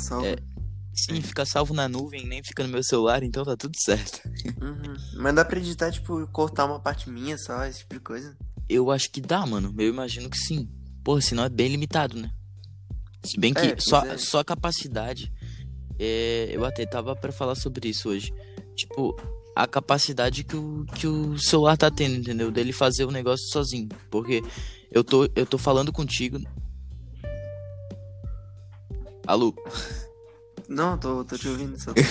salvo. É. Sim, fica salvo na nuvem, nem fica no meu celular, então tá tudo certo. Uhum. Mas dá pra editar, tipo, cortar uma parte minha só, esse tipo de coisa. Eu acho que dá, mano. Eu imagino que sim. Porra, senão é bem limitado, né? Se bem que É, só, é. só a capacidade. é, eu até tava pra falar sobre isso hoje. Tipo, a capacidade que o, que o celular tá tendo, entendeu? Dele fazer o negócio sozinho. Porque eu tô, eu tô falando contigo. Alô? Não, tô, tô te ouvindo só.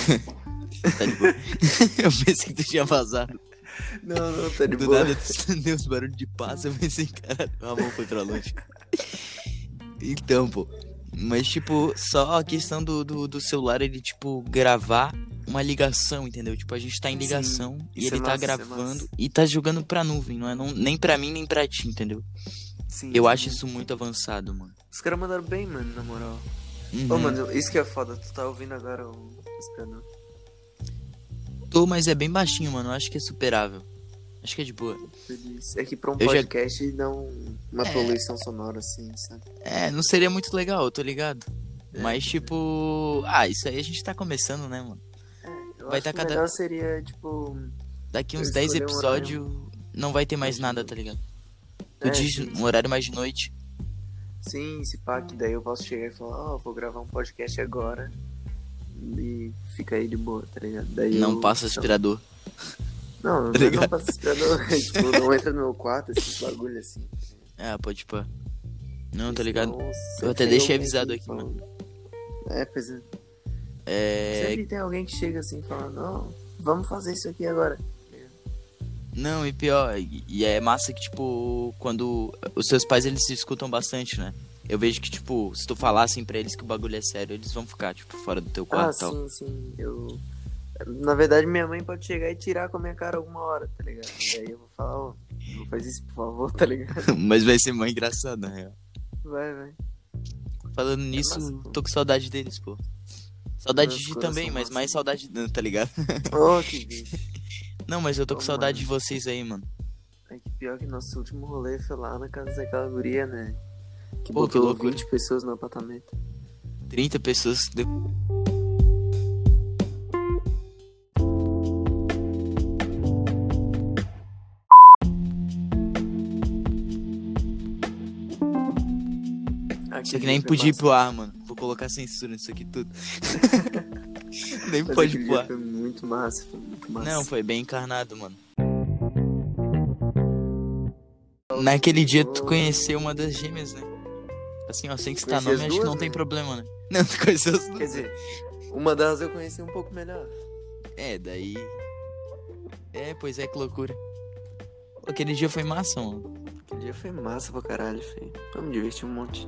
Tá de boa. eu pensei que tu tinha vazado. não, não, tá de Do boa. nada deu uns barulhos de passo, eu pensei, caralho, a mão foi pra longe. Então, pô. Mas, tipo, só a questão do, do, do celular, ele, tipo, gravar uma ligação, entendeu? Tipo, a gente tá em Sim, ligação e isso ele é tá massa, é gravando massa. e tá jogando pra nuvem, não é não, nem pra mim, nem pra ti, entendeu? Sim, Eu sim. acho isso muito avançado, mano. Os caras mandaram bem, mano, na moral. Uhum. Ô, mano, isso que é foda, tu tá ouvindo agora o aspirador. Tô, mas é bem baixinho, mano. Acho que é superável. Acho que é de boa. É que pra um Eu já- podcast dá um- uma É. poluição sonora assim, sabe? É, não seria muito legal, eu tô ligado. É. Mas, tipo. Ah, isso aí a gente tá começando, né, mano? Eu Vai acho tá que cada- melhor seria, tipo... Daqui uns 10 escolhi um episódios não vai ter mais nada, tá ligado? Tu É, diz um horário mais de noite. Sim, se pá, que daí eu posso chegar e falar, ó, vou gravar um podcast agora. E fica aí de boa, tá ligado? Daí Não eu- passa aspirador. Não, não, tá não ligado? passa aspirador. tipo, não entra no meu quarto, esses bagulho assim. Ah, pode pôr. Não, tá ligado? sempre Eu até deixei avisado que aqui, fala- mano. É, pois é. É. Sempre tem alguém que chega assim falando, não, vamos fazer isso aqui agora. Não, e pior, e é massa que, tipo, quando os seus pais eles se escutam bastante, né? Eu vejo que, tipo, se tu falar assim pra eles que o bagulho é sério, eles vão ficar, tipo, fora do teu Ah, quarto e tal. sim, sim. Eu. Na verdade, minha mãe pode chegar e tirar com a minha cara alguma hora, tá ligado? E aí eu vou falar, ó, não faz isso, por favor, tá ligado? Mas vai ser mó engraçado, na real. Vai, vai. Falando nisso, massa, tô com saudade deles, pô. Saudade Meus de ti também, mas massa. mais saudade, de- tá ligado? Oh, que bicho. Não, mas eu tô com Ô, saudade mano. de vocês aí, mano. É que pior que nosso último rolê foi lá na casa daquela guria, né? Que Pô, que botou loucura. 20 pessoas no apartamento. 30 pessoas. de- Isso aqui nem podia ir pro ar, mano. Vou colocar censura nisso aqui tudo. nem Mas pode ir pro ar. Muito massa, foi muito massa. Não, foi bem encarnado, mano. Naquele dia tu conheceu uma das gêmeas, né? Assim, ó, sem citar nome, acho que não tem né? problema, né? Não, tu conheceu as duas. Quer dizer, uma delas eu conheci um pouco melhor. É, daí. É, pois é, que loucura. Aquele dia foi massa, mano. Aquele dia foi massa pra caralho, feio. Eu me diverti um monte.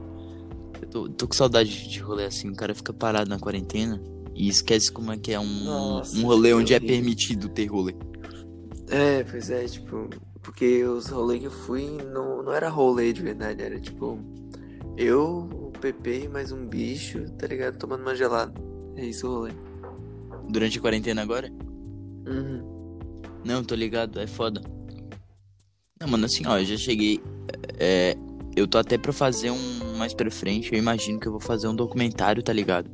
Eu tô, tô com saudade de rolê assim. O cara fica parado na quarentena e esquece como é que é um, Nossa, um rolê onde é permitido ter rolê. É, pois é, tipo, porque os rolês que eu fui não, não era rolê de verdade, era tipo, eu, o Pepe e mais um bicho, tá ligado? Tomando uma gelada. É isso o rolê. Durante a quarentena agora? Uhum. Não, tô ligado, é foda. Não, mano, assim, ó, eu já cheguei. É, eu tô até pra fazer um mais pra frente. Eu imagino que eu vou fazer um documentário, tá ligado?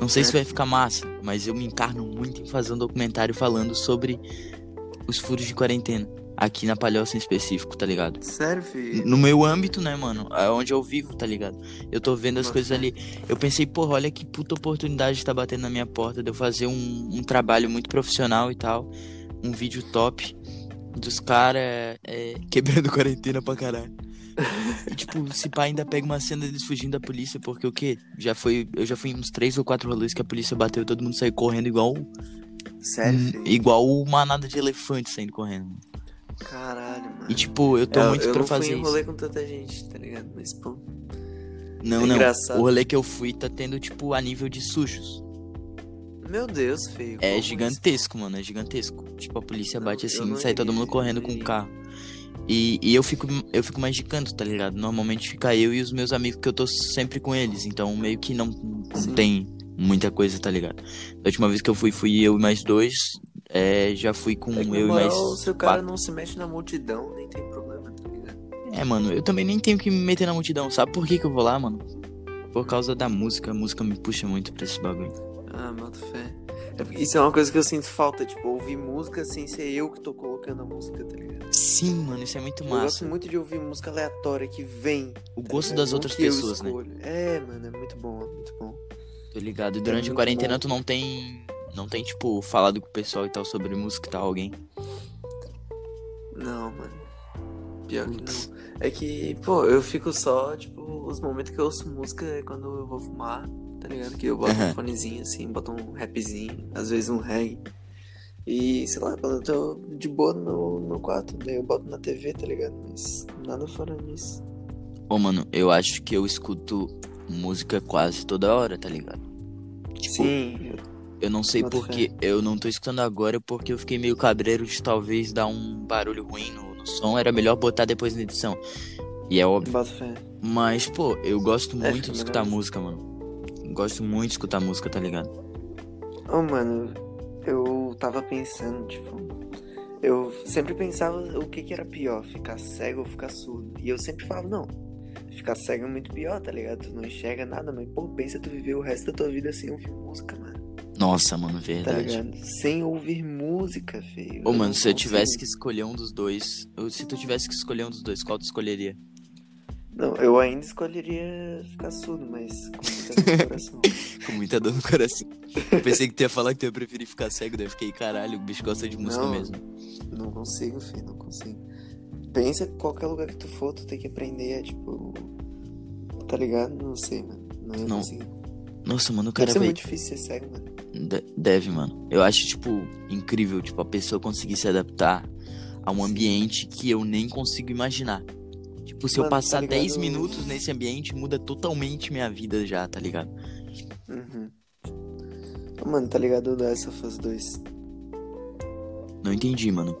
Não sei se vai ficar massa, mas eu me encarno muito em fazer um documentário falando sobre os furos de quarentena. Aqui na Palhoça em específico, tá ligado? Sério, filho? No meu âmbito, né, mano? É onde eu vivo, tá ligado? Eu tô vendo as Boa coisas ali. Eu pensei, porra, olha que puta oportunidade tá batendo na minha porta de eu fazer um, um trabalho muito profissional e tal. Um vídeo top dos caras é, quebrando quarentena pra caralho. E, tipo, se pá ainda pega uma cena deles fugindo da polícia, porque o quê? Já foi. Eu já fui em uns três ou quatro rolês que a polícia bateu e todo mundo saiu correndo igual. Sério, filho? igual uma manada de elefante saindo correndo. Caralho, mano. E tipo, eu tô É, muito eu pra não fui fazer em isso. rolê com tanta gente, tá ligado? Mas, pô, Não, É não. engraçado. O rolê que eu fui tá tendo, tipo, a nível de sujos. meu Deus, feio. É gigantesco, mano. É gigantesco. Tipo, a polícia Não, bate eu assim não e sai todo mundo eu correndo não com o carro. E, e eu fico eu fico mais de canto, tá ligado? Normalmente fica eu e os meus amigos que eu tô sempre com eles. Então meio que não, Sim. tem muita coisa, tá ligado? Da última vez que eu fui, fui eu e mais dois. É, já fui com É eu e mais. moral, se o cara quatro. não se mexe na multidão, nem tem problema, tá ligado? É, mano, eu também nem tenho que me meter na multidão. Sabe por que, que eu vou lá, mano? por causa da música. A música me puxa muito pra esse bagulho. Ah, boto fé. É Isso é uma coisa que eu sinto falta, tipo, ouvir música sem ser eu que tô colocando a música, tá ligado? Sim, mano, isso é muito Eu gosto massa. muito de ouvir música aleatória que vem. O tá gosto ligado? das Não outras pessoas, né? É, mano, é muito bom, é muito bom. Tô ligado. E durante a muito quarentena bom. tu não tem. Não tem, tipo, falado com o pessoal e tal sobre música e tal, alguém. Não, mano. Pior que não. É que, pô, eu fico só, tipo, os momentos que eu ouço música é quando eu vou fumar, tá ligado? Que eu boto Aham. um fonezinho assim, boto um rapzinho, às vezes um reggae. E, sei lá, quando eu tô de boa no meu, no meu quarto, daí eu boto na TV, tá ligado? Mas nada fora disso. Ô, mano, eu acho que eu escuto música quase toda hora, tá ligado? Tipo, Sim, eu- não sei porque eu não tô escutando agora porque eu fiquei meio cabreiro de talvez dar um barulho ruim no, no som. Era melhor botar depois na edição. E é óbvio. Mas, pô, eu gosto É, muito fica de escutar melhor. música, mano. Gosto muito de escutar música, tá ligado? Ô, mano, eu tava pensando, tipo, eu sempre pensava o que que era pior, ficar cego ou ficar surdo. E eu sempre falava, não, ficar cego é muito pior, tá ligado? Tu não enxerga nada, mas, pô, pensa tu viver o resto da tua vida sem ouvir música, mano. Nossa, mano, Tá verdade. ligado? Sem ouvir música, feio. Ô, Eu mano, se eu tivesse que escolher um dos dois. Se tu tivesse que escolher um dos dois, qual tu escolheria? Não, eu ainda escolheria ficar surdo, mas com muita dor no coração. Com muita dor no coração. Eu pensei que tu ia falar que tu ia preferir ficar cego, daí eu fiquei, caralho, o bicho gosta de música Não. mesmo. Não consigo, filho, não consigo. Pensa que qualquer lugar que tu for, tu tem que aprender, tipo. Tá ligado? Não sei, mano. Não ia Não, conseguir. Nossa, mano, o Deve cara ser veio. muito difícil ser cego, mano. De- Deve, mano. Eu acho, tipo, incrível, tipo, a pessoa conseguir se adaptar a um Sim. ambiente que eu nem consigo imaginar. Tipo, se eu Mano, tá passar 10 ligado? minutos nesse ambiente, muda totalmente minha vida já, tá ligado? Uhum. Mano, tá ligado o The Last of Us 2? Não entendi, mano.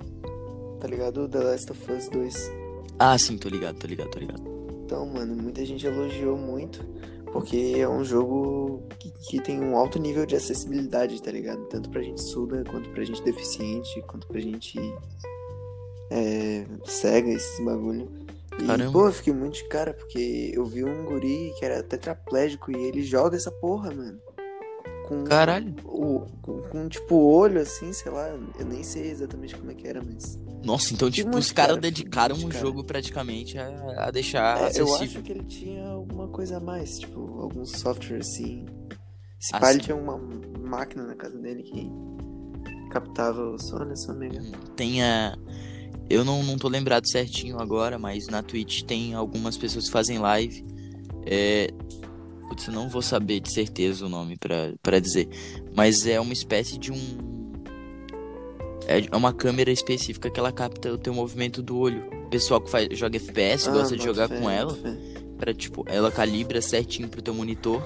Tá ligado o The Last of Us 2? Ah, sim, tô ligado, tô ligado, tô ligado. Então, mano, muita gente elogiou muito. Porque é um jogo que, que tem um alto nível de acessibilidade, tá ligado? Tanto pra gente surda, quanto pra gente deficiente, quanto pra gente é, cega, esses bagulho. E, Caramba. pô, eu fiquei muito de cara, porque eu vi um guri que era tetraplégico e ele joga essa porra, mano. Com, Caralho. o, com, com, tipo olho assim, sei lá, eu nem sei exatamente como é que era, mas. Nossa, então, tipo, os caras cara, dedicaram um cara. jogo praticamente a, a deixar É, eu acessível. acho que ele tinha alguma coisa a mais, tipo, algum software assim. Esse Ah, pai tinha uma máquina na casa dele que captava o som, né, sua amiga? Tem a. Eu não, não tô lembrado certinho agora, mas na Twitch tem algumas pessoas que fazem live. É. Putz, eu não vou saber de certeza o nome pra, pra dizer. Mas é uma espécie de um. É uma câmera específica que ela capta o teu movimento do olho. O pessoal que faz, joga FPS Ah, gosta de jogar fé, com ela. Pra, tipo, ela calibra certinho pro teu monitor.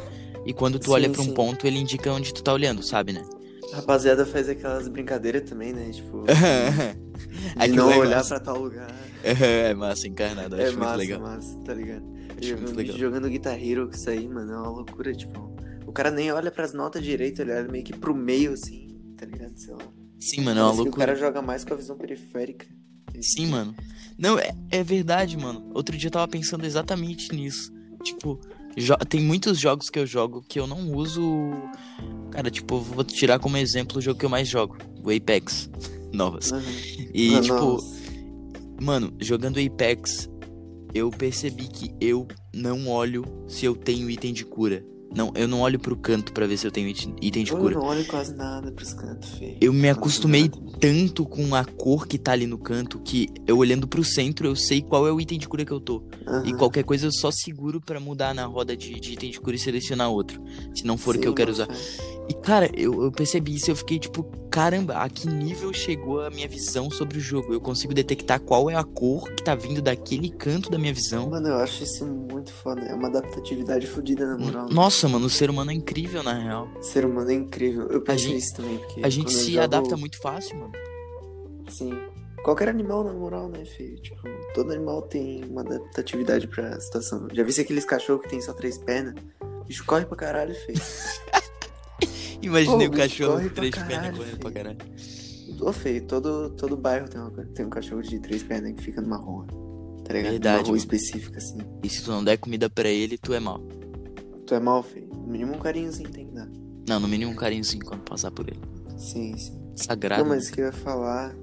E quando tu Sim, olha pra um ponto, ele indica onde tu tá olhando, sabe, né? A rapaziada faz aquelas brincadeiras também, né? Tipo, de Aquilo não é olhar massa. pra tal lugar. É massa, encarnado. É Acho muito massa, legal. massa, tá ligado? Acho Eu vi um legal. jogando Guitar Hero com isso aí, mano, é uma loucura, tipo. O cara nem olha pras notas direito, ele olha meio que pro meio, assim, tá ligado? Sei lá. Sim, mano, é uma loucura. o cara joga mais com a visão periférica. Sim, mano. Não, é, é verdade, mano. Outro dia eu tava pensando exatamente nisso. Tipo, jo- tem muitos jogos que eu jogo que eu não uso. Cara, tipo, vou tirar como exemplo o jogo que eu mais jogo, o Apex. Novas. Uhum. E, Ah, tipo, nossa. mano, jogando Apex, eu percebi que eu não olho se eu tenho item de cura. Não, eu não olho pro canto pra ver se eu tenho item de Eu cura. não olho quase nada pros cantos, feio. Eu me Quase acostumei nada. tanto com a cor que tá ali no canto que eu olhando pro centro eu sei qual é o item de cura que eu tô. E Aham. qualquer coisa eu só seguro pra mudar na roda de, de item de cura e selecionar outro. Se não for o que Sim, eu quero usar. fé. E cara, eu, eu percebi isso e eu fiquei tipo, caramba, a que nível chegou a minha visão sobre o jogo? Eu consigo detectar qual é a cor que tá vindo daquele canto da minha visão. Mano, eu acho isso muito foda. É uma adaptatividade fodida, na moral. Nossa, mano, o ser humano é incrível na real. O ser humano é incrível. Eu penso gente- nisso também, porque. A gente se jogo- adapta muito fácil, mano. Sim. Qualquer animal, na moral, né, filho? Tipo, todo animal tem uma adaptatividade pra situação. Já vi aqueles cachorros que tem só três pernas? O bicho corre pra caralho, filho. Imaginei o bicho cachorro com três pernas correndo pra caralho. Ô, feio, todo, todo bairro tem, uma, tem um cachorro de três pernas que fica numa rua. Tá ligado? Verdade, Numa rua específica, assim. E se tu não der comida pra ele, tu é mal. Tu é mal, feio. No mínimo um carinhozinho tem que dar. Não, no mínimo um carinhozinho quando passar por ele. Sim, sim. Sagrado. Não, mas o que eu ia falar.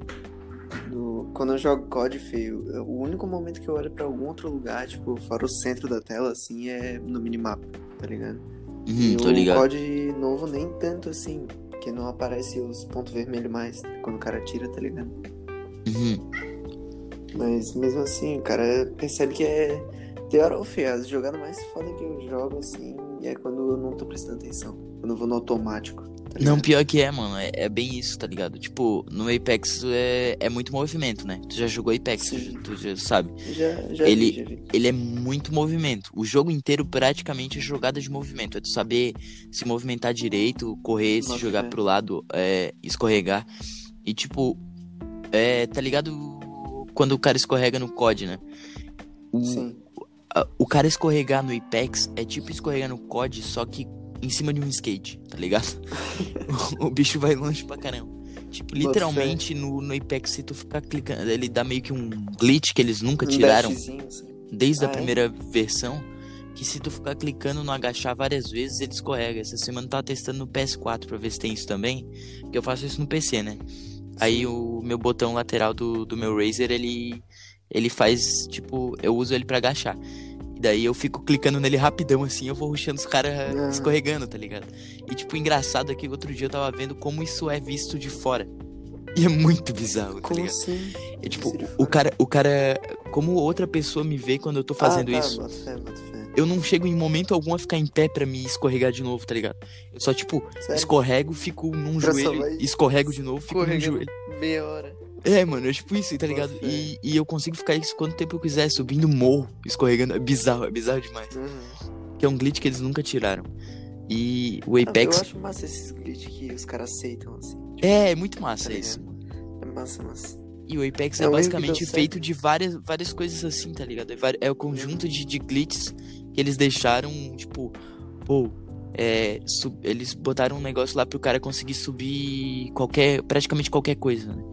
do- Quando eu jogo COD feio, o único momento que eu olho pra algum outro lugar, tipo, fora o centro da tela, assim, é no minimapa, tá ligado? E tô o. COD novo nem tanto assim, porque não aparece os pontos vermelhos mais quando o cara tira, tá ligado? Uhum. Mas mesmo assim, o cara percebe que é teor ou feio. As jogadas mais foda que eu jogo, assim, é quando eu não tô prestando atenção. Quando eu vou no automático. Tá Não, pior que é, mano. É, é bem isso, tá ligado? Tipo, no Apex é, é muito movimento, né? Tu já jogou Apex, tu, Sim. já- tu já sabe. Já, já Ele- vi, já vi. Ele é muito movimento. O jogo inteiro praticamente é jogada de movimento. É tu saber se movimentar direito, correr, se Bota jogar fé. pro lado, é, escorregar. E tipo, é, tá ligado quando o cara escorrega no COD, né? O, Sim. a- o cara escorregar no Apex é tipo escorregar no COD, só que em cima de um skate, tá ligado? o bicho vai longe pra caramba. Tipo, literalmente no, no Apex, se tu ficar clicando, ele dá meio que um glitch que eles nunca Um tiraram assim. desde Ah, a é? primeira versão. Que se tu ficar clicando no agachar várias vezes, ele escorrega. Essa semana eu tava testando no PS4 pra ver se tem isso também. Porque eu faço isso no PC, né? Aí Sim. o meu botão lateral do, do meu Razer, ele, ele faz, tipo, eu uso ele pra agachar. E daí eu fico clicando nele rapidão, assim, eu vou ruxando os caras Ah. escorregando, tá ligado? E, tipo, engraçado é que outro dia eu tava vendo como isso é visto de fora. E é muito bizarro, tá Como ligado? assim? É tipo, o cara, o cara, como outra pessoa me vê quando eu tô fazendo ah, tá, isso, Bota fé, bota fé. eu não chego em momento algum a ficar em pé pra me escorregar de novo, tá ligado? Eu só, tipo, Sério? escorrego, fico num joelho, escorrego de novo, fico num joelho. Meia hora. É, mano, é tipo isso, tá ligado? E, e eu consigo ficar isso quanto tempo eu quiser, subindo morro, escorregando. É bizarro, é bizarro demais. Uhum. Que é um glitch que eles nunca tiraram. E o Apex. Eu acho massa esses glitch que os caras aceitam, assim. É, é muito tá massa ligado? isso. É massa, massa. E o Apex É é basicamente feito de várias, várias coisas assim, tá ligado? É, é o conjunto de, de glitches que eles deixaram, tipo, pô, é, eles botaram um negócio lá pro cara conseguir subir qualquer, praticamente qualquer coisa, né?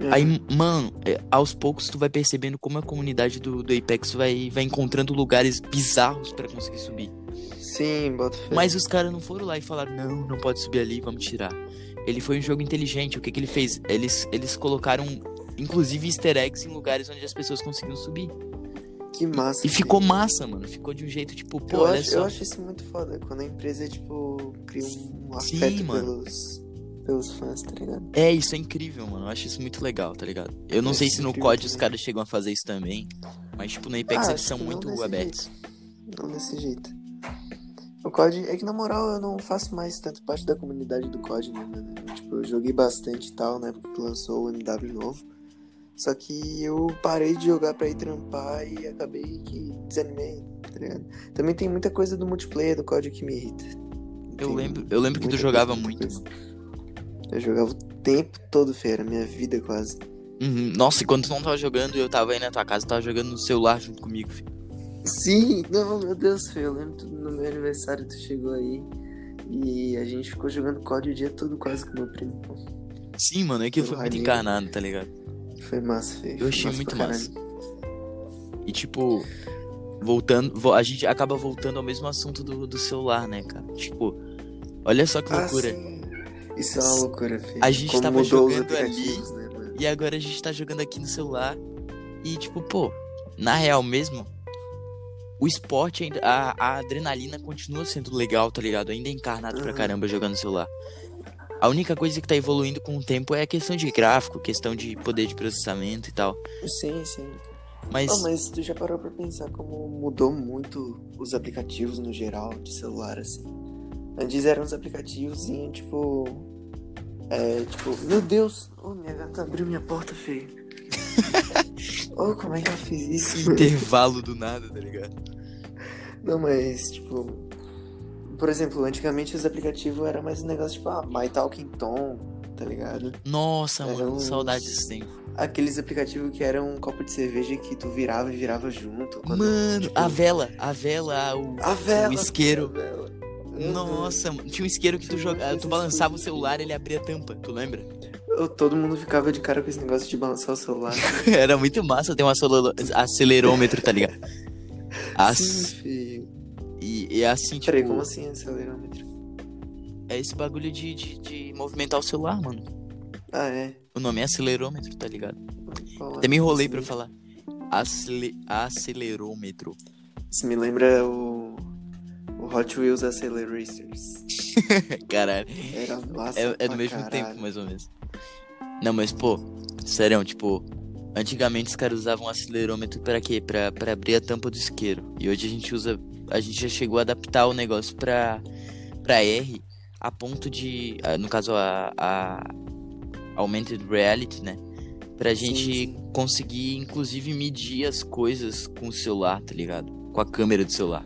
É. Aí, mano, é, aos poucos tu vai percebendo como a comunidade do, do Apex vai, vai encontrando lugares bizarros pra conseguir subir. Sim, bota fé. Mas os caras não foram lá e falaram, não, não pode subir ali, vamos tirar. Ele foi um jogo inteligente, o que que ele fez? Eles, eles colocaram, inclusive, easter eggs em lugares onde as pessoas conseguiam subir. Que massa. E ficou velho. massa, mano. Ficou de um jeito, tipo, pô, eu, olha acho, só. eu acho isso muito foda. Quando a empresa, tipo, cria um Sim, afeto mano. Pelos, fãs, tá ligado? É, isso é incrível, mano. Eu acho isso muito legal, tá ligado? Eu não Eu sei se no incrível COD os caras chegam a fazer isso também. Mas, tipo, no Apex Ah, eles são muito abertos. Não desse jeito. O COD, é que na moral eu não faço mais tanto parte da comunidade do COD, né, mano? Tipo, eu joguei bastante e tal, na época que lançou o MW novo. Só que eu parei de jogar pra ir trampar e acabei que desanimei, tá ligado? Também tem muita coisa do multiplayer do COD que me irrita. Eu Tem lembro, eu lembro que tu jogava muito. coisa. Eu jogava o tempo todo, feira, minha vida quase. Uhum. Nossa, e quando tu não tava jogando, eu tava aí na tua casa, tava jogando no celular junto comigo, filho. Sim, não, meu Deus, Fê, eu lembro tu- no meu aniversário tu chegou aí e a gente ficou jogando COD o dia todo quase com meu primo. Sim, mano, é que foi muito encarnado, tá ligado? Foi massa, Fê. Eu achei massa muito massa. E tipo, voltando, vo- a gente acaba voltando ao mesmo assunto do, do celular, né, cara? Tipo, olha só que Ah, loucura. sim. Isso é uma loucura, Fê. A gente Como tava jogando ali, né? E agora a gente tá jogando aqui no celular. E tipo, pô, na real mesmo, o esporte, ainda, a, a adrenalina continua sendo legal, tá ligado? Ainda é encarnado pra Uhum. caramba jogando no celular. A única coisa que tá evoluindo com o tempo é a questão de gráfico, questão de poder de processamento e tal. Sim, sim. Mas, Oh, mas tu já parou pra pensar como mudou muito os aplicativos no geral de celular, assim? Antes eram os aplicativos e, tipo. É, tipo, meu Deus! Oh, minha gata abriu minha porta, feio. oh, como é que ela fez isso? intervalo do nada, tá ligado? Não, mas, tipo. Por exemplo, antigamente os aplicativos era mais um negócio tipo, ah, My Talking Tom, tá ligado? Nossa, mano, uns- saudades desse tempo. Aqueles aplicativos que eram um copo de cerveja que tu virava e virava junto. quando, Mano, tipo, a vela, a vela, o, A vela! o isqueiro. a vela. Nossa, mano, tinha um isqueiro que tu jogava, tu balançava o celular, ele abria a tampa, tu lembra? Eu- Todo mundo ficava de cara com esse negócio de balançar o celular. Era muito massa ter um acelerômetro, tá ligado? As... Sim, filho. E, e é assim, tipo. Peraí, como assim acelerômetro? É esse bagulho de, de, de movimentar o celular, mano. Ah, é. O nome é acelerômetro, tá ligado? É? Até me enrolei Isso pra falar. Acele... Acelerômetro. Isso me lembra o. Hot Wheels Accelerators. Caralho. Era massa. É, é do mesmo caralho. tempo, mais ou menos. Não, mas, pô, sério, tipo, antigamente os caras usavam um acelerômetro pra quê? Pra, pra abrir a tampa do isqueiro. E hoje a gente usa. A gente já chegou a adaptar o negócio pra, pra R a ponto de. No caso, a, a Augmented Reality, né? Pra Sim, gente sim. conseguir, inclusive, medir as coisas com o celular, tá ligado? Com a câmera do celular.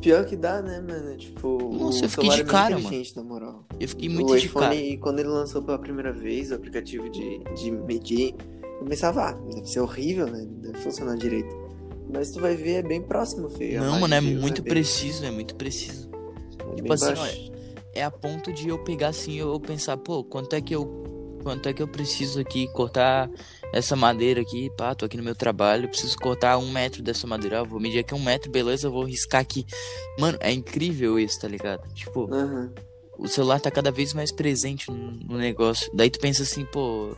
Pior que dá, né, mano? Tipo, Nossa, o eu fiquei de é cara, inteligente, na moral. Eu fiquei o muito de iPhone, cara. quando ele lançou pela primeira vez o aplicativo de, de medir, eu pensava, ah, deve ser horrível, né? Não Deve funcionar direito. Mas tu vai ver, é bem próximo, feio. Não, mano, é de erro muito preciso, é muito preciso. é Tipo assim, baixo. é a ponto de eu pegar assim e eu pensar, pô, quanto é que eu quanto é que eu preciso aqui cortar essa madeira aqui, pá, tô aqui no meu trabalho, preciso cortar um metro dessa madeira, ah, vou medir aqui um metro, beleza, vou riscar aqui. Mano, é incrível isso, tá ligado? Tipo, Aham. o celular tá cada vez mais presente no, no negócio. Daí tu pensa assim, pô,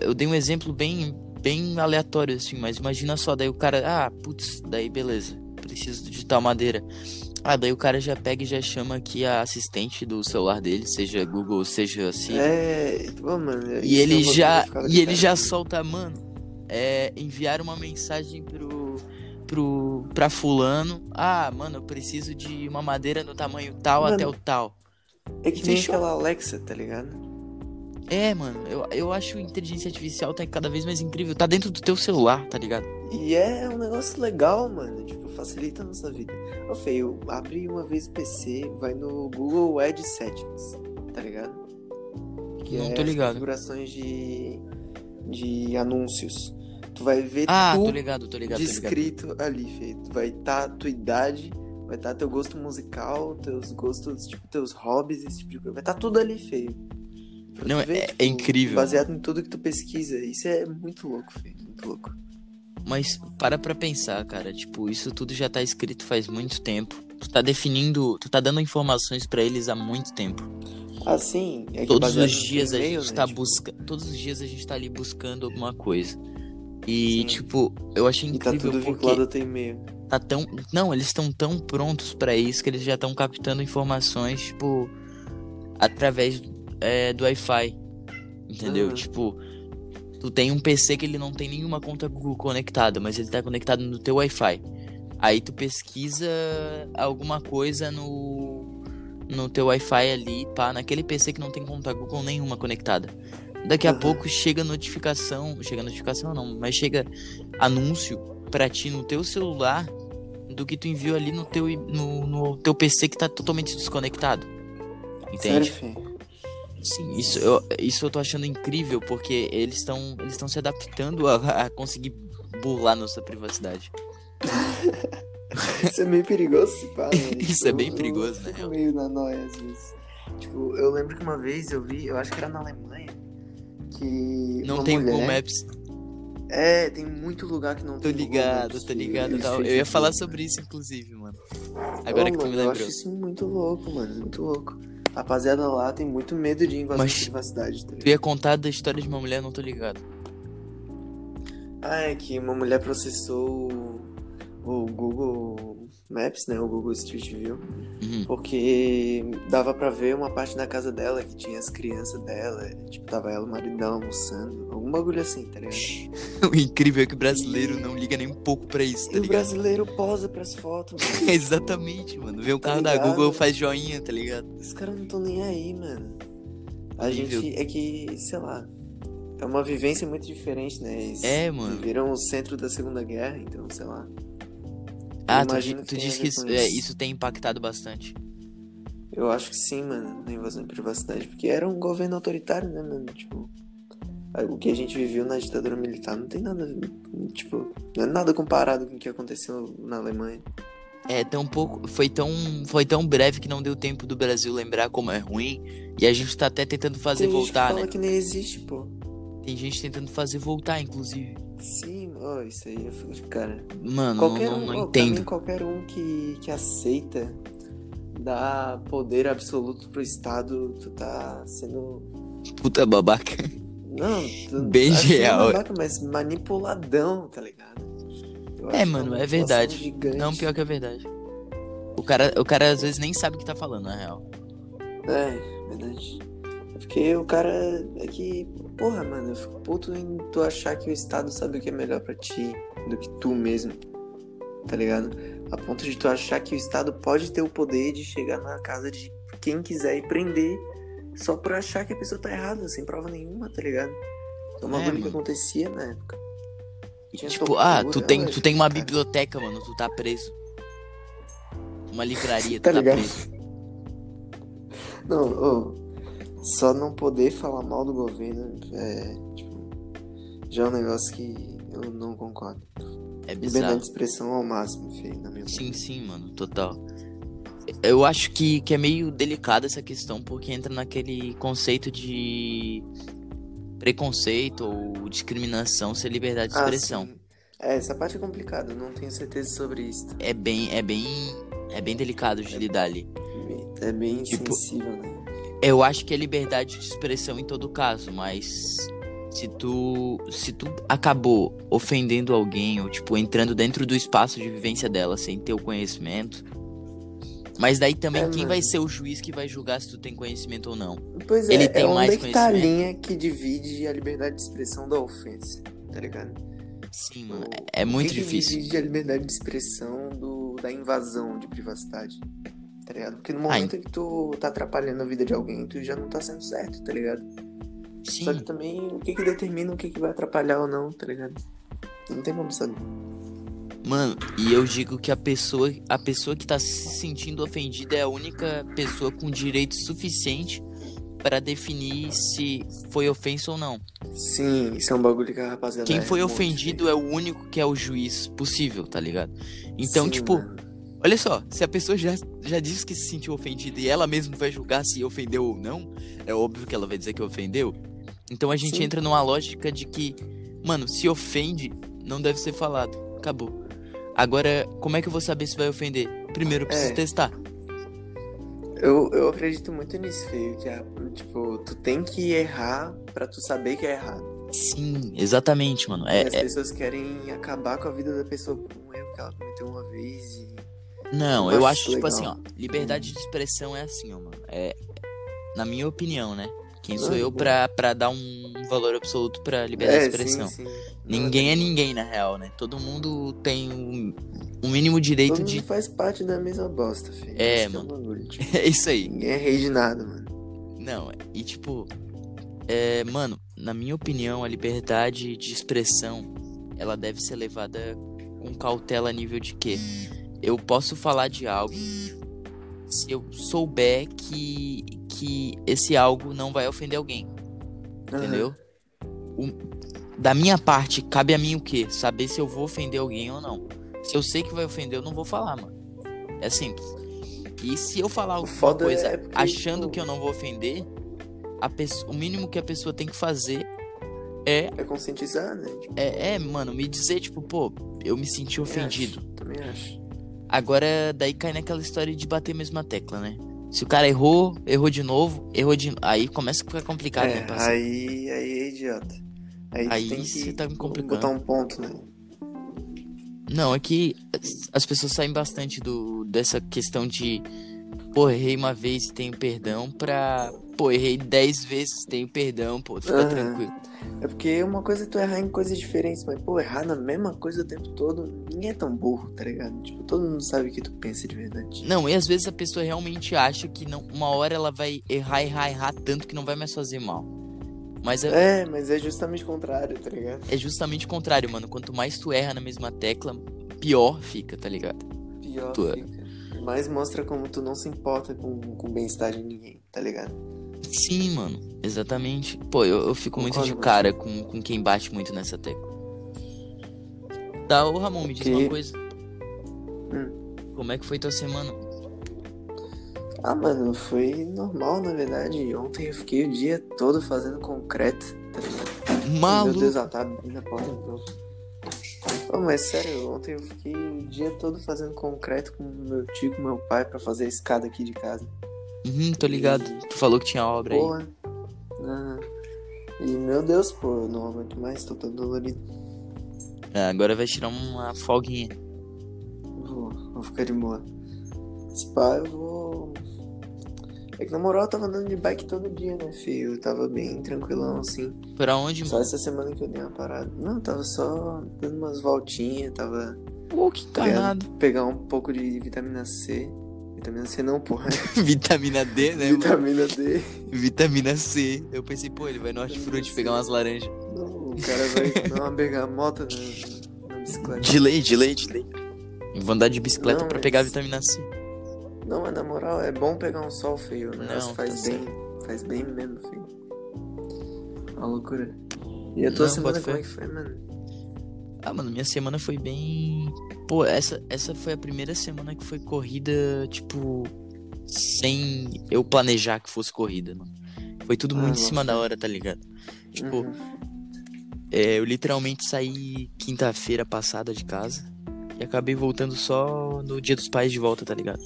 eu dei um exemplo bem bem aleatório assim, mas imagina só, daí o cara, ah, putz, daí beleza, preciso de tal madeira. Ah, daí o cara já pega e já chama aqui a assistente do celular dele, seja Google, seja assim. É, pô, mano. e é ele uma coisa já e ele cara. já solta, mano, é, enviar uma mensagem pro pro pra fulano. Ah, mano, eu preciso de uma madeira no tamanho tal Mano, até o tal. É que nem Fechou. aquela Alexa, tá ligado? É, mano, eu, eu acho inteligência artificial tá cada vez mais incrível. Tá dentro do teu celular, tá ligado? E é um negócio legal, mano. Tipo, facilita a nossa vida. Ô, feio, abre uma vez o PC, vai no Google Edge Settings, tá ligado? Que Não é tô ligado. configurações de, de anúncios. Tu vai ver Ah, tudo tô ligado, tô ligado, tô ligado. descrito ali, feio. Tu vai estar tua idade, vai estar teu gosto musical, teus gostos, tipo, teus hobbies, esse tipo de coisa. Vai estar tudo ali, feio. Pra Não, tu ver, é- tipo, é incrível, Baseado em tudo que tu pesquisa. Isso é muito louco, feio. Muito louco. Mas para pra pensar, cara, tipo, isso tudo já tá escrito faz muito tempo. Tu tá definindo, tu tá dando informações pra eles há muito tempo. Assim, é Todos os dias a gente né, tá tipo, buscando, todos os dias a gente tá ali buscando alguma coisa. E Sim. tipo, eu achei E tá incrível tudo porque vinculado teu e-mail. tá tão, não, eles estão tão prontos pra isso que eles já estão captando informações, tipo, através é, do Wi-Fi. Entendeu? Uhum. Tipo, tu tem um PC que ele não tem nenhuma conta Google conectada, mas ele tá conectado no teu Wi-Fi. Aí tu pesquisa alguma coisa no no teu Wi-Fi ali, pá, naquele PC que não tem conta Google nenhuma conectada. Daqui a Uhum. pouco chega notificação, chega notificação não, mas chega anúncio pra ti no teu celular do que tu enviou ali no teu no, no teu PC que tá totalmente desconectado. Sério, Entende? feio. Sim, isso eu, isso eu tô achando incrível, porque eles estão eles se adaptando a, a conseguir burlar nossa privacidade. Isso é meio perigoso, se pá, né? Isso Tipo, é bem eu- perigoso, eu na fico real. meio na noia às vezes. Tipo, eu lembro que uma vez eu vi, eu acho que era na Alemanha, que. Não tem mulher... Google Maps. É, tem muito lugar que não Tô tem ligado, Maps, tô ligado. tal. fez Eu ia falar sentido, sobre isso, inclusive, mano. né? Agora que tu me mano, Eu lembrou. acho isso muito louco, mano. Muito louco. A rapaziada lá tem muito medo de invasão Mas- de privacidade, tá Tu ia contar da história de uma mulher, não tô ligado. Ah, é que uma mulher processou o Google Maps, né? O Google Street View. Uhum. Porque dava pra ver uma parte da casa dela que tinha as crianças dela. Tipo, tava ela e o marido dela almoçando. Algum bagulho assim, tá ligado? O incrível é que o brasileiro não liga nem um pouco pra isso, tá E o ligado? brasileiro posa pras fotos, mano. Exatamente, mano. Vê o Tá carro da? Google, faz joinha, tá ligado? Os caras não estão nem aí, mano. A Incrível. gente é que, sei lá, é uma vivência muito diferente, né? Eles É, mano. Viveram o centro da Segunda Guerra, então, sei lá. Ah, tu, tu a que isso, é, isso. isso tem impactado bastante. Eu acho que sim, mano, na invasão de privacidade. Porque era um governo autoritário, né, mano? Tipo, o que a gente viveu na ditadura militar não tem nada, tipo, não é nada comparado com o que aconteceu na Alemanha. É tão pouco, foi tão, foi tão breve que não deu tempo do Brasil lembrar como é ruim. E a gente tá até tentando fazer tem gente que voltar, fala né? que nem existe, pô. Tem gente tentando fazer voltar, inclusive. Sim. Oh, isso aí eu fico de cara. Mano, Qualquer não, um, não ó, pra mim, entendo. qualquer um que, que aceita dar poder absoluto pro Estado, tu tá sendo. Puta babaca. Não, tu Bem sendo real. babaca, mas manipuladão, tá ligado? Eu É, acho mano, é verdade. Gigante. Não, pior que é verdade. O cara, o cara às vezes nem sabe o que tá falando, na real. É, verdade. Porque o cara é que. Porra, mano, eu fico puto em tu achar que o Estado sabe o que é melhor pra ti do que tu mesmo. Tá ligado? A ponto de tu achar que o Estado pode ter o poder de chegar na casa de quem quiser e prender só por achar que a pessoa tá errada, sem prova nenhuma, tá ligado? É uma É, coisa que acontecia na época. Tinha Tipo, ah, tu tem, tu tem uma cara. biblioteca, mano, tu tá preso. Uma livraria, tu Tá tá, ligado? preso. Não, ô, só não poder falar mal do governo é, tipo, já é um negócio que eu não concordo. É Liberdade bizarro. de expressão ao máximo, feio, na minha Sim, opinião. sim, mano, total. Eu acho que, que é meio delicada essa questão, porque entra naquele conceito de preconceito ou discriminação ser liberdade de Ah, expressão. sim. É, essa parte é complicada, eu não tenho certeza sobre isso. É bem, é bem, é bem delicado de lidar ali. É bem Tipo- sensível, né? Eu acho que é liberdade de expressão em todo caso, mas se tu se tu acabou ofendendo alguém ou tipo entrando dentro do espaço de vivência dela sem ter o conhecimento, mas daí também É, quem mano. vai ser o juiz que vai julgar se tu tem conhecimento ou não? Pois é, Ele tem é onde mais é que tá a linha que divide a liberdade de expressão da ofensa, tá ligado? Sim, mano, é, é muito que que difícil. divide a liberdade de expressão do, da invasão de privacidade, tá ligado? Porque no Ah, momento em que tu tá atrapalhando a vida de alguém, tu já não tá sendo certo, tá ligado? Sim, Só que também o que que determina o que que vai atrapalhar ou não, tá ligado? Não tem como saber. mano, e eu digo que a pessoa, a pessoa que tá se sentindo ofendida é a única pessoa com direito suficiente para definir se foi ofensa ou não. Sim, isso é um bagulho que a rapaziada. Quem é foi ofendido é o único que é o juiz possível, tá ligado? Então, Sim, tipo, mano. Olha só, se a pessoa já, já disse que se sentiu ofendida e ela mesma vai julgar se ofendeu ou não, é óbvio que ela vai dizer que ofendeu. Então a gente Sim. entra numa lógica de que, mano, se ofende, não deve ser falado. Acabou. Agora, como é que eu vou saber se vai ofender? Primeiro eu preciso É. testar. Eu, eu acredito muito nisso, feio. Que, a- tipo, tu tem que errar pra tu saber que é errado. Sim, exatamente, mano. E as É, é- pessoas querem acabar com a vida da pessoa por um erro que ela cometeu uma vez e. Não, Eu eu acho tipo assim, ó, liberdade de expressão é assim, ó, mano. É, na minha opinião, né? Quem sou Ah, eu pra, pra dar um valor absoluto pra liberdade é, de expressão? sim, sim. Ninguém é Não, ninguém, na real, né? Todo mundo tem um, um mínimo direito Todo de. mundo faz parte da mesma bosta, filho. É, Esse que mano. o bagulho, tipo, É isso aí. ninguém é rei de nada, mano. Não, e tipo. É, mano, na minha opinião, a liberdade de expressão ela deve ser levada com cautela a nível de que eu posso falar de algo se eu souber que, que esse algo não vai ofender alguém. Entendeu? O- da minha parte, cabe a mim o quê? Saber se eu vou ofender alguém ou não. Se eu sei que vai ofender, eu não vou falar, mano. É simples. E se eu falar alguma coisa é porque, achando tipo- que eu não vou ofender, o mínimo que a pessoa tem que fazer é, É conscientizar, né? Tipo, é, é, mano, me dizer, tipo, pô, eu me senti ofendido. acho, também acho. Agora, daí cai naquela história de bater a mesma tecla, né? Se o cara errou, errou de novo, errou de Aí começa a ficar complicado, né, É, parceiro? aí, aí é idiota. Aí, Aí tem que tá me complicando. botar um ponto, né? Não, é que as- as pessoas saem bastante do, dessa questão de, pô, errei uma vez e tenho perdão, pra, pô, errei dez vezes tenho perdão, pô, fica Aham. tranquilo. É porque uma coisa é tu errar em coisas diferentes, mas, pô, errar na mesma coisa o tempo todo, ninguém é tão burro, tá ligado? Tipo, todo mundo sabe o que tu pensa de verdade. Não, e às vezes a pessoa realmente acha que não, uma hora ela vai errar, errar, errar tanto que não vai mais fazer mal. Mas é, É, mas é justamente o contrário, tá ligado? é justamente o contrário, mano. Quanto mais tu erra na mesma tecla, pior fica, tá ligado? Pior Tu é. fica. Mas mostra como tu não se importa com, com o bem-estar de ninguém, tá ligado? Sim, mano, exatamente. Pô, eu, eu fico muito de Concordo cara com, com quem bate muito nessa tecla. Tá, ô Ramon, me diz Que- uma coisa. Hum. Como é que foi tua semana? Ah, mano, foi normal, na verdade. Ontem eu fiquei o dia todo fazendo concreto, tá ligado? Meu Maluco. Deus, ela tá abrindo a porta de novo. Pô, mas sério, ontem eu fiquei o dia todo fazendo concreto com meu tio, com meu pai, pra fazer a escada aqui de casa. Uhum, tô ligado. Tu falou que tinha obra aí. Porra. Ah, e meu Deus, pô, eu não aguento mais, tô todo dolorido. Ah, agora vai tirar uma folguinha. Vou, vou ficar de boa. Se pá, eu vou. É que na moral eu tava andando de bike todo dia, né, filho? Eu tava bem tranquilão assim. Pra onde, Só mano? essa semana que eu dei uma parada. Não, tava só dando umas voltinhas, tava. Pô, que encarnado. Pegar um pouco de vitamina C. Vitamina C não, porra. Vitamina D, né, mano? vitamina D. Vitamina C. Eu pensei, pô, ele vai no hortifruti pegar umas laranjas. Não, o cara vai dar uma bergamota na, na bicicleta. De lei, de lei, de lei. Vou andar de bicicleta Não, pra mas- pegar a vitamina C. Não, mas na moral, é bom pegar um sol feio. Negócio Não, faz tá bem. Faz bem mesmo, filho. Uma loucura. E a tua Não, semana como é que foi, mano? Ah, mano, minha semana foi bem. Pô, essa, essa foi a primeira semana que foi corrida, tipo, sem eu planejar que fosse corrida, mano. Foi tudo Ah, muito em bota cima da hora, tá ligado? Tipo, Uhum. é, eu literalmente saí quinta-feira passada de casa e acabei voltando só no dia dos pais de volta, tá ligado?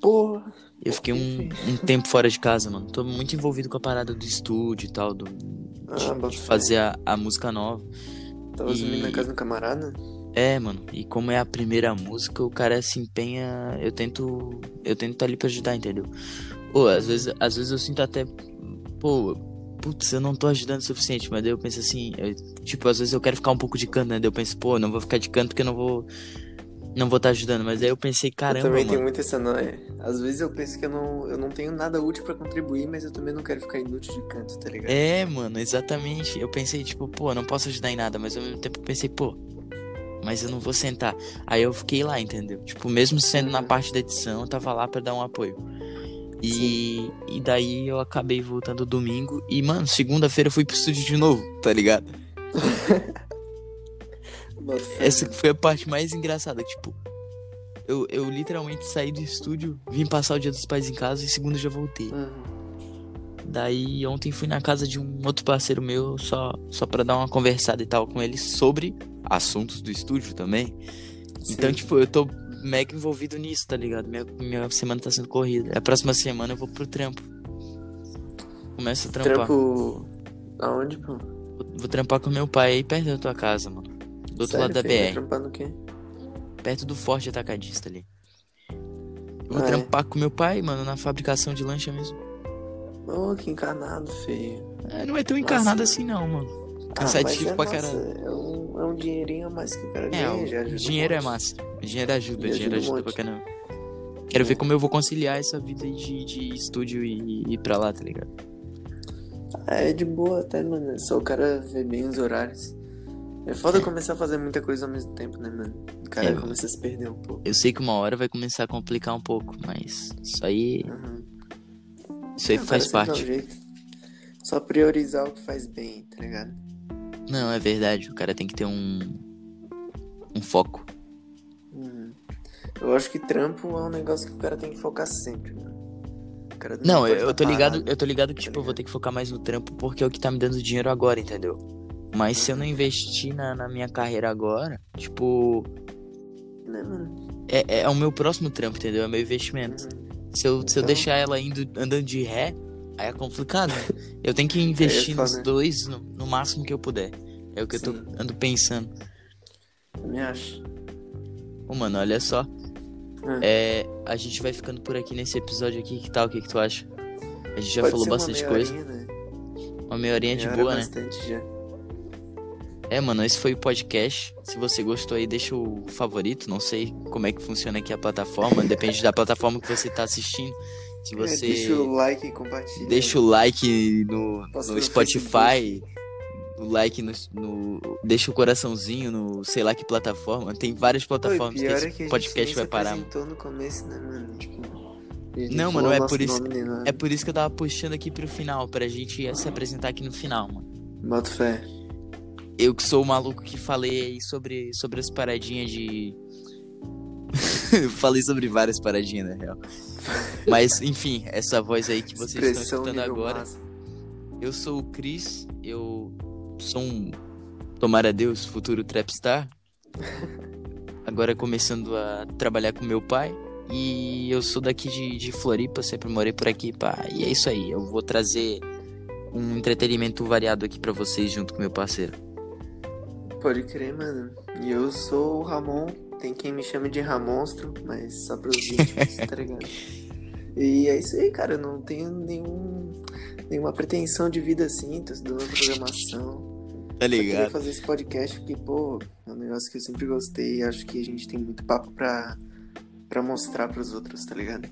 Porra. Eu fiquei um, um tempo fora de casa, mano. Tô muito envolvido com a parada do estúdio e tal, do, Ah, de, fazer a, a música nova. Tava dormindo e- na casa do camarada? É, mano, e como é a primeira música, o cara se empenha, eu tento, eu tento estar ali pra ajudar, entendeu? Pô, às vezes, às vezes eu sinto até, pô, putz, eu não tô ajudando o suficiente, mas daí eu penso assim, eu- tipo, às vezes eu quero ficar um pouco de canto, né? Daí eu penso, pô, eu não vou ficar de canto porque eu não vou, não vou estar ajudando, mas daí eu pensei, eu caramba, também mano. tenho muito essa noia. Às vezes eu penso que eu não, eu não tenho nada útil pra contribuir, mas eu também não quero ficar inútil de canto, tá ligado? É, mano, exatamente. Eu pensei, tipo, pô, eu não posso ajudar em nada, mas ao mesmo tempo eu pensei, pô, mas eu não vou sentar. Aí eu fiquei lá, entendeu? Tipo, mesmo sendo na parte da edição, eu tava lá pra dar um apoio. E, e daí eu acabei voltando domingo. E, mano, segunda-feira eu fui pro estúdio de novo, tá ligado? Essa foi a parte mais engraçada. Tipo, eu, eu literalmente saí do estúdio, vim passar o dia dos pais em casa e segunda já voltei. Uhum. Daí ontem fui na casa de um outro parceiro meu só, só pra dar uma conversada e tal com ele sobre assuntos do estúdio também. Então, Sim. tipo, eu tô mega envolvido nisso, tá ligado? Minha, minha semana tá sendo corrida. A próxima semana eu vou pro trampo. Começo a trampar. Trampo. Aonde, pô? Vou, vou trampar com meu pai aí perto da tua casa, mano. Do outro Sério, lado da filho? Vai BR. trampar no quê? Perto do Forte Atacadista ali. Eu vou Ah, é? trampar com meu pai, mano, na fabricação de lancha mesmo. Oh, que encarnado, feio. É, não é tão encarnado Nossa. assim, não, mano. Ah, Cansativo mas é pra massa, caralho. É um, é um dinheirinho a mais que o cara É, ganha, o já ajuda um dinheiro é monte. massa. Dinheiro ajuda, E dinheiro ajuda um ajuda pra caramba. Quero ver É. como eu vou conciliar essa vida aí de, de estúdio e ir pra lá, tá ligado? Ah, é de boa até, mano. É só o cara ver bem os horários. É foda É. começar a fazer muita coisa ao mesmo tempo, né, mano? O cara É, começa a se perder um pouco. Eu sei que uma hora vai começar a complicar um pouco, mas isso aí, Uhum. Isso aí Ah, faz um parte. Só priorizar o que faz bem, tá ligado? Não, é verdade, o cara tem que ter um um foco. Uhum. Eu acho que trampo é um negócio que o cara tem que focar sempre, Não, pode eu, tô ligado, parado. eu tô ligado que tá tipo, eu vou ligado? ter que focar mais no trampo porque é o que tá me dando dinheiro agora, entendeu? Mas se eu não investir na, na minha carreira agora, tipo, Né, mano? é, é o meu próximo trampo, entendeu? É meu investimento. Uhum. Se eu, se eu Então- deixar ela indo andando de ré, aí é complicado. Eu tenho que investir foda, nos né? dois no, no máximo que eu puder. É o que eu Sim. tô ando pensando. Também acho. Ô, mano, olha só. É. É, a gente vai ficando por aqui nesse episódio aqui. Que tal? O que, que tu acha? A gente já Pode falou bastante coisa. horinha, né? Uma meia horinha de hora boa, é né? bastante já. É, mano, esse foi o podcast. Se você gostou aí, deixa o favorito. Não sei como é que funciona aqui a plataforma. Depende da plataforma que você tá assistindo. Se É, você. deixa o like e compartilha. Deixa o like no, no Spotify. O like no, no- Deixa o coraçãozinho no sei lá que plataforma. Tem várias plataformas que pior esse é que podcast vai parar. no começo, né, mano? Tipo, Não, mano, é por isso- nome. É por isso que eu tava puxando aqui pro final, pra gente se apresentar aqui no final, mano. Boto fé. Eu que sou o maluco que falei aí sobre, sobre as paradinhas de. Falei sobre várias paradinhas, na real. Mas, enfim, essa voz aí que vocês estão Expressão escutando nível agora. massa. Eu sou o Cris, eu sou um, tomara Deus, futuro trapstar. Agora começando a trabalhar com meu pai. E eu sou daqui de, de Floripa, sempre morei por aqui, pá. E é isso aí, eu vou trazer um entretenimento variado aqui para vocês junto com meu parceiro. Pode crer, mano. E eu sou o Ramon, tem quem me chame de Ramonstro, mas só pros íntimos, tá ligado? E é isso aí, cara, eu não tenho nenhum, nenhuma pretensão de vida assim, tô estudando programação. Tá Só queria ligado? fazer esse podcast porque, pô, é um negócio que eu sempre gostei e acho que a gente tem muito papo pra, pra mostrar pros outros, tá ligado?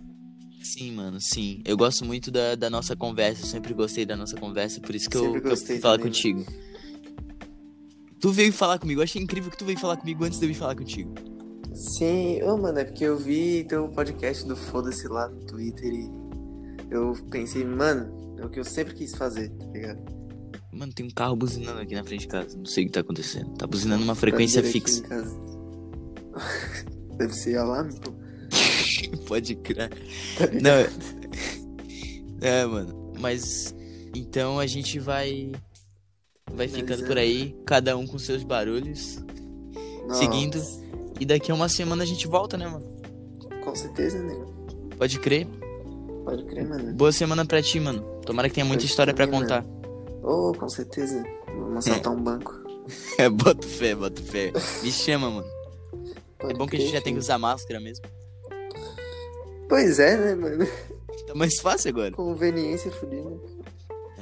Sim, mano, sim. Eu gosto muito da, da nossa conversa, eu sempre gostei da nossa conversa, por isso que eu, Sempre eu falar também, contigo. Tu veio falar comigo, eu achei incrível que tu veio falar comigo antes de eu ir falar contigo. Sim, ô, mano, é porque eu vi teu podcast do Foda-se lá no Twitter e eu pensei, mano, é o que eu sempre quis fazer, tá ligado? Mano, tem um carro buzinando aqui na frente de casa, não sei o que tá acontecendo. Tá buzinando uma frequência Pra dizer aqui fixa. Deve ser alarme, pô. Pode crer. Tá? Não. É, mano. Mas então a gente vai vai ficando por aí, cada um com seus barulhos, seguindo. E daqui a uma semana a gente volta, né, mano? Com certeza, né? Pode crer. Pode crer, mano. Boa semana pra ti, mano. Tomara que tenha muita ti história pra também, contar. Ô, com certeza. Vamos assaltar um banco. É, bota fé, bota fé. Me chama, mano. Pode É bom que a gente já tem que usar máscara mesmo. Pois é, né, mano? Tá mais fácil agora. Conveniência fodida.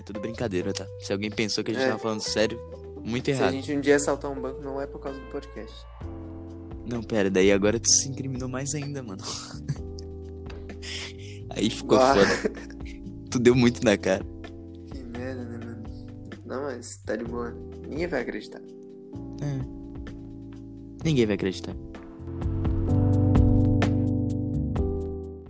Tudo brincadeira, tá? Se alguém pensou que a gente É. tava falando sério, muito Se a errado. gente um dia assaltar um banco, não é por causa do podcast. Não, pera, daí agora tu se incriminou mais ainda, mano. Aí ficou Ah. foda. Tu deu muito na cara. Que merda, né, mano? Não, mas tá de boa. Ninguém vai acreditar. É. Ninguém vai acreditar.